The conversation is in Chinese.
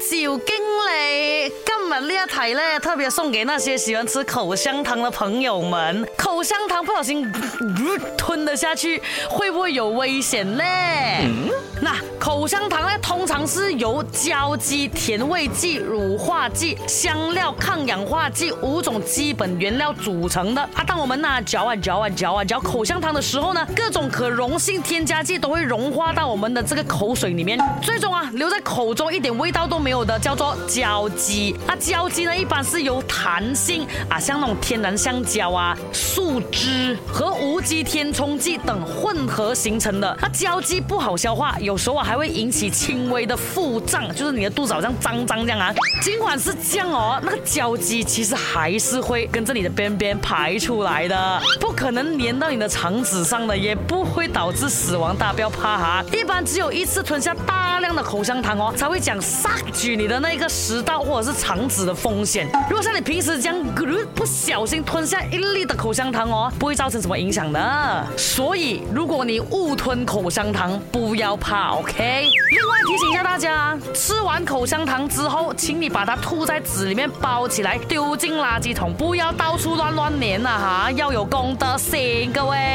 小经理，今日呢一题呢，特别送给那些喜欢吃口香糖的朋友们。口香糖不小心吞吞得下去，会不会有危险呢？嗯，那口香糖。是由胶基、甜味剂、乳化剂、香料、抗氧化剂五种基本原料组成的啊。当我们呢嚼啊嚼啊嚼啊嚼口香糖的时候呢，各种可溶性添加剂都会融化到我们的这个口水里面，最终啊留在口中一点味道都没有的，叫做胶基。那胶基呢，一般是由弹性啊，像那种天然橡胶啊、树脂和无机填充剂等混合形成的。那胶基不好消化，有时候啊还会引起轻微的腹胀，就是你的肚子好像脏脏这样啊。尽管是这样哦，那个胶基其实还是会跟着你的边边排出来的，不可能粘到你的肠子上的，也不会导致死亡。大家不要怕哈，一般只有一次吞下大量的口香糖哦，才会讲杀举你的那个食道或者是肠子的风险。如果像你平时这样不小心吞下一粒的口香糖哦，不会造成什么影响的。所以如果你误吞口香糖，不要怕，OK。大家，吃完口香糖之后，请你把它吐在纸里面包起来，丢进垃圾桶，不要到处乱乱粘了哈，要有公德心，各位。